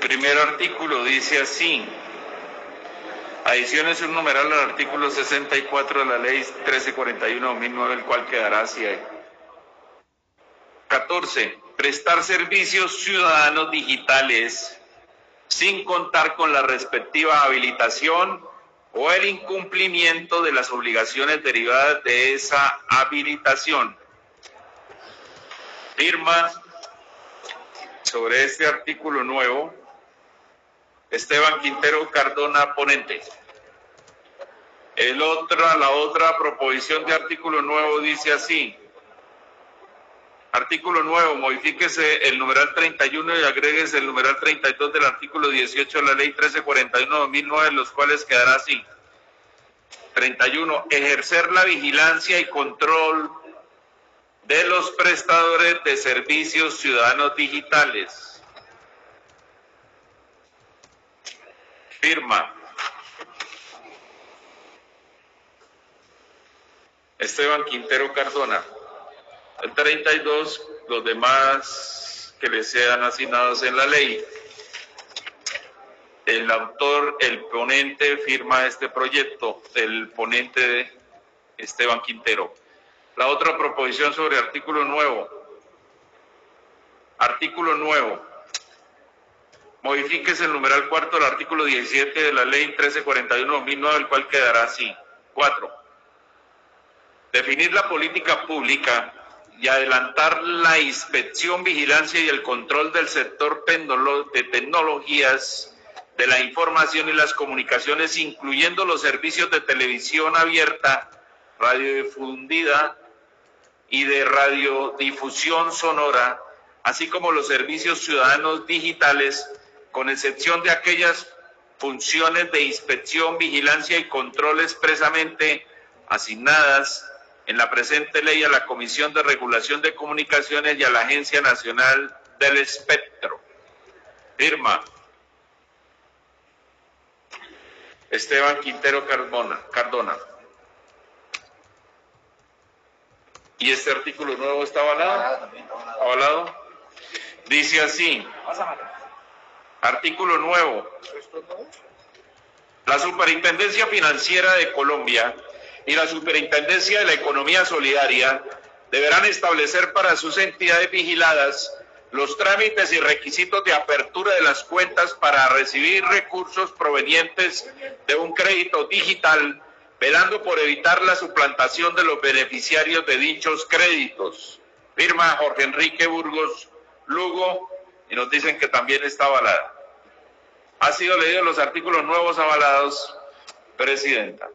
Primer artículo dice así. Adiciones un numeral al artículo 64 de la ley 1341-2009, el cual quedará así ahí. 14. Prestar servicios ciudadanos digitales sin contar con la respectiva habilitación o el incumplimiento de las obligaciones derivadas de esa habilitación. Firma sobre este artículo nuevo Esteban Quintero Cardona, ponente. El otra, la otra proposición de artículo nuevo dice así. Artículo nuevo, modifíquese el numeral 31 y agréguese el numeral 32 del artículo 18 de la ley 1341-2009, los cuales quedará así. 31. Ejercer la vigilancia y control de los prestadores de servicios ciudadanos digitales. Firma. Esteban Quintero Cardona. El 32, los demás que le sean asignados en la ley. El autor, el ponente firma este proyecto, el ponente Esteban Quintero. La otra proposición sobre artículo nuevo. Artículo nuevo. Modifíquese el numeral cuarto del artículo 17 de la ley 1341-2009, el cual quedará así. Cuatro. Definir la política pública y adelantar la inspección, vigilancia y el control del sector de tecnologías de la información y las comunicaciones, incluyendo los servicios de televisión abierta, radiodifundida y de radiodifusión sonora, así como los servicios ciudadanos digitales, con excepción de aquellas funciones de inspección, vigilancia y control expresamente asignadas en la presente ley a la Comisión de Regulación de Comunicaciones y a la Agencia Nacional del Espectro. Firma. Esteban Quintero Cardona. Cardona. ¿Y este artículo nuevo está avalado? ¿Avalado? Dice así. Artículo nuevo. La Superintendencia Financiera de Colombia y la Superintendencia de la Economía Solidaria deberán establecer para sus entidades vigiladas los trámites y requisitos de apertura de las cuentas para recibir recursos provenientes de un crédito digital velando por evitar la suplantación de los beneficiarios de dichos créditos. Firma Jorge Enrique Burgos Lugo y nos dicen que también está avalada. Ha sido leído los artículos nuevos avalados, Presidenta.